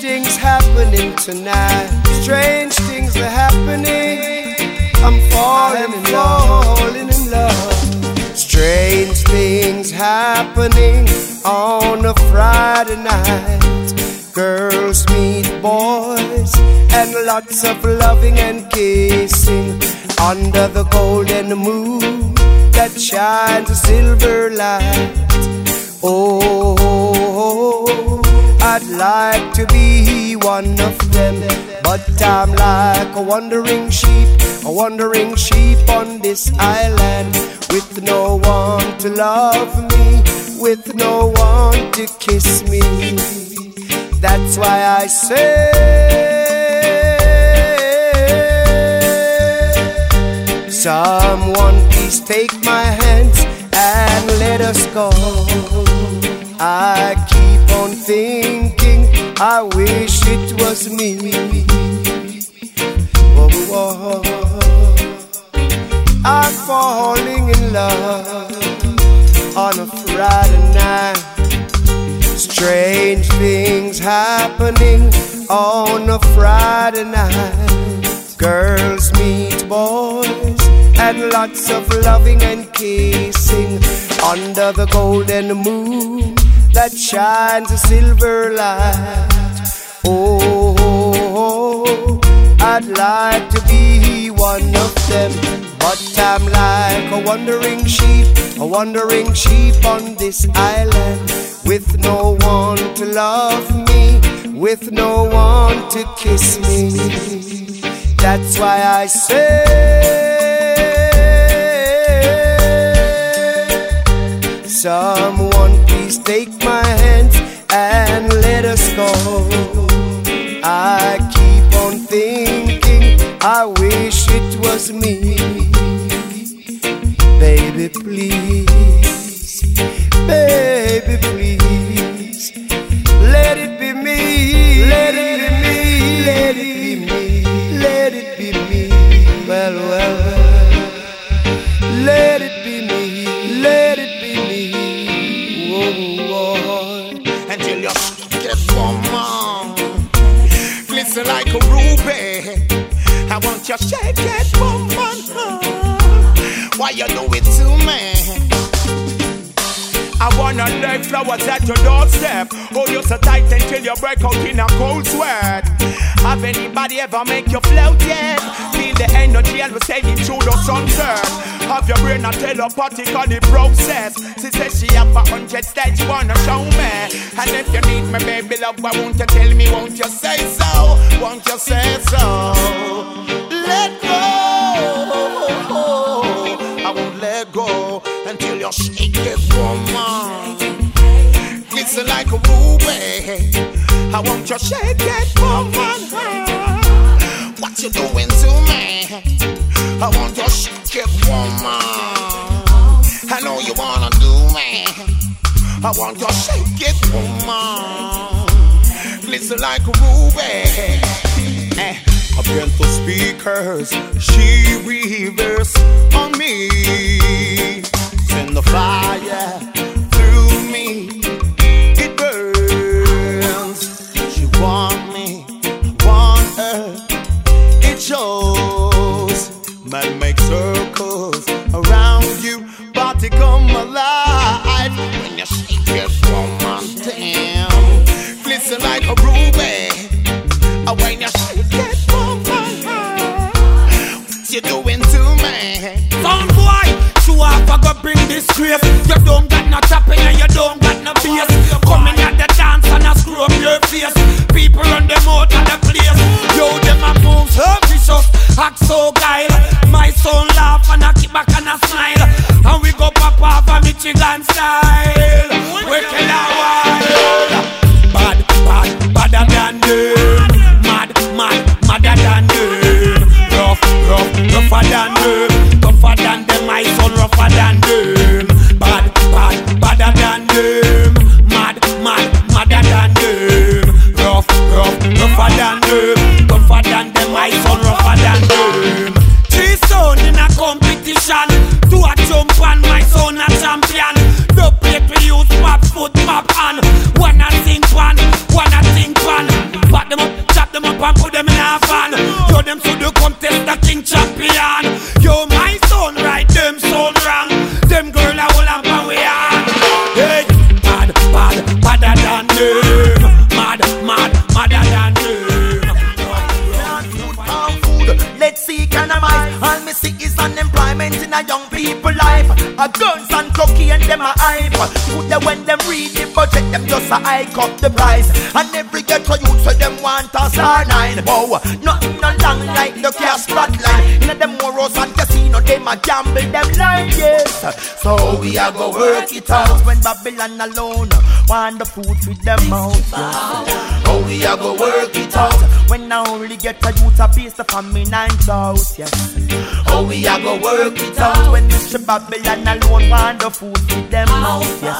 mine tonight. Strange things are happening. I'm falling in love. Falling in love. Strange things happening on a Friday night. Girls meet boys and lots of loving and kissing under the golden moon that shines a silver light. Oh, I'd like to be one of them, but I'm like a wandering sheep, a wandering sheep on this island with no one to love me, with no one to kiss me. That's why I say, Someone please take my hands and let us go. I keep on thinking, I wish it was me. Whoa, whoa. I'm falling in love on a Friday night. Strange things happening on a Friday night. Girls meet boys and lots of loving and kissing under the golden moon that shines a silver light. Oh, I'd like to be one of them, but I'm like a wandering sheep, a wandering sheep on this island with no one to love me, with no one to kiss me. That's why I say, Someone please take my hands and let us go. I keep on thinking, I wish it was me. Baby, please, Your shake it, woman. Why you do it to me? I wanna lay flowers at your doorstep. Hold you so tight until you break out in a cold sweat. Have anybody ever make you float yet? Feel the energy and we sailing through the sunset. Have your brain a telepathic on the process. She says she have a hundred styles she wanna show me. And if you need me, baby love, why won't you tell me? Won't you say so? Won't you say so? Let go. I won't let go until you shake it, woman. Glisten like a ruby. I want you shake it, woman. What you doing to me? I want you shake it, woman. I know you wanna do me. I want you shake it, woman. Glisten like a ruby. Eh. A gentle speakers, she reverse on me. Send the fire through me, it burns. She want me, want her, it shows. Man young people life. A guns and cocaine, them a hype. Put them when them read the budget, them just a hike up the price. And every ghetto youth so them want a star nine. Wow, nothing no long like the cash line. In a them moros and casino, them a gamble, them like yes. So we a go work it out when Babylon alone want the food with them mouth. Yes. Oh, we a go work it out when I only get a youth a piece of famine and drought. Yes. Oh, we a go work it out when Mr. Babylon alone want the food with them mouth. Yes.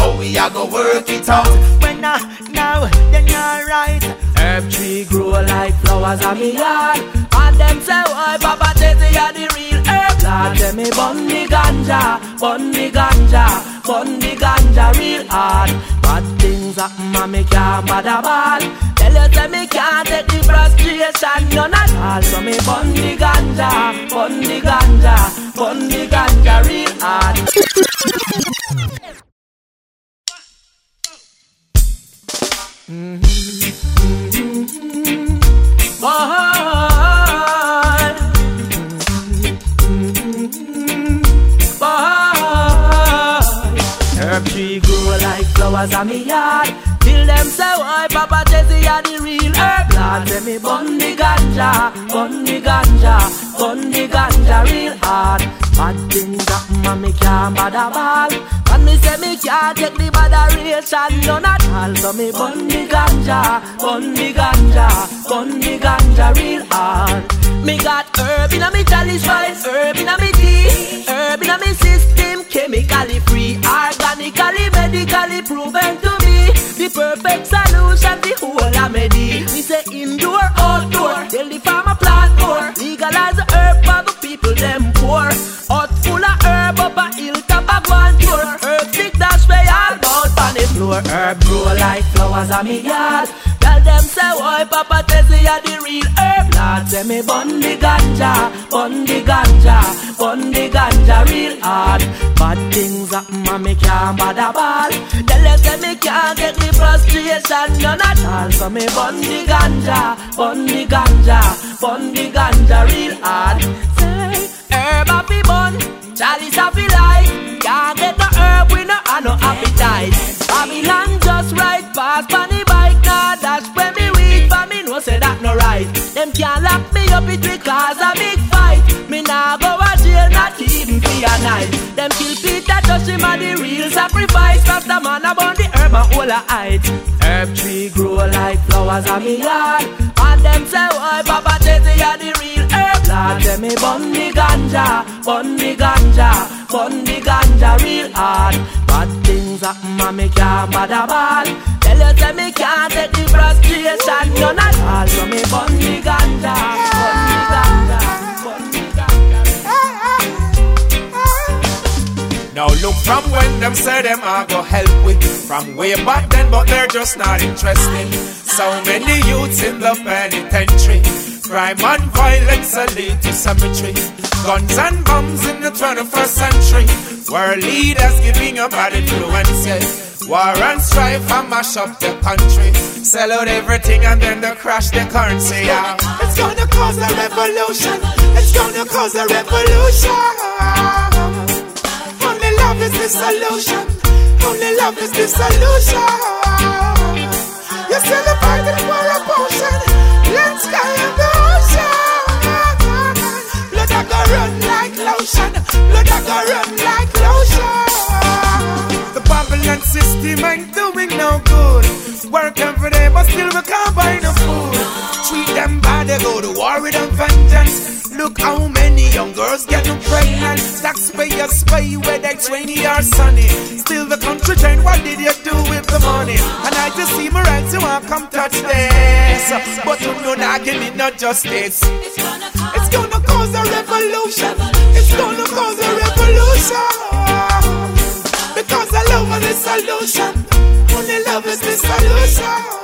Oh, we a go work it out when I now then alright. Herb tree grow like flowers on me yard, and them say, "Why, Papa, they are the real lord." Tell me, bun the ganja, bun the ganja. Bun the ganja real hard. Bad things happen and me can't bother ball. Tell you say me can't take the frustration none at all. So me bun the ganja, bun the ganja, bun the ganja real hard. Mm-hmm. Tree grow like flowers on me yard. Till them say, why Papa Jesse are the real herb lord. Say me bun the ganja, bun the ganja, bun the ganja real hard. Bad things happen and can't bother ball. And me say me can't take the botheration none at all. So me bun the ganja, bun the ganja, bun the ganja real hard. Me got herb in a me chalice wine, floor. Herb grow like flowers on me yard. Tell them say, why Papa Tessie are the real herb lord. Say me bun the ganja, bun the ganja, bun the ganja real hard. Bad things happen and me can't bother ball. Tell them say me can't get the frustration none at all. So me bun the ganja, bun the ganja, bun the ganja real hard. Say herb happy bun, chalice light. We no no appetite. Babylon just right past on the bike, nah that's when me weak, but me know say that no right. Them can't lock me up it because a big fight. Me nah go a jail, not even for a night. Them kill Peter, touch him a the real sacrifice. Rasta man about the herb and all a height. Herb tree grow like flowers on me yard. And them say, why Papa Tete are the real herb lord. Them me bun the ganja, bun the ganja, bun the ganja real hard. Bad things happen and me can't bother ball. Tell you say me can't take the frustration none at all. So me bun the ganja, the ganja. Now look from when them say them I go help with From way back then but they're just not interested So many youths in the penitentiary Crime and violence a lead to cemetery Guns and bombs in the 21st century World leaders giving a bad influence War and strife and mash up the country Sell out everything and then they crash the currency yeah. It's gonna cause a revolution It's gonna cause a revolution only love is the solution. Only love is the solution. You're still fighting for a potion. Let's go run like lotion. Blood a go run like lotion. The Babylon system ain't doing no good. Work every day, but still we can't buy no food. Treat them bad, they go to war with them vengeance. Look how many young girls get pregnant. Taxpayers pay whether it's rainy or sunny. Still the country train, what did you do with the money? And I just see my rights, you want come touch this. But you know not give me no justice. It's gonna cause a revolution. It's gonna cause a revolution. Because I love is the solution. Only love is the solution.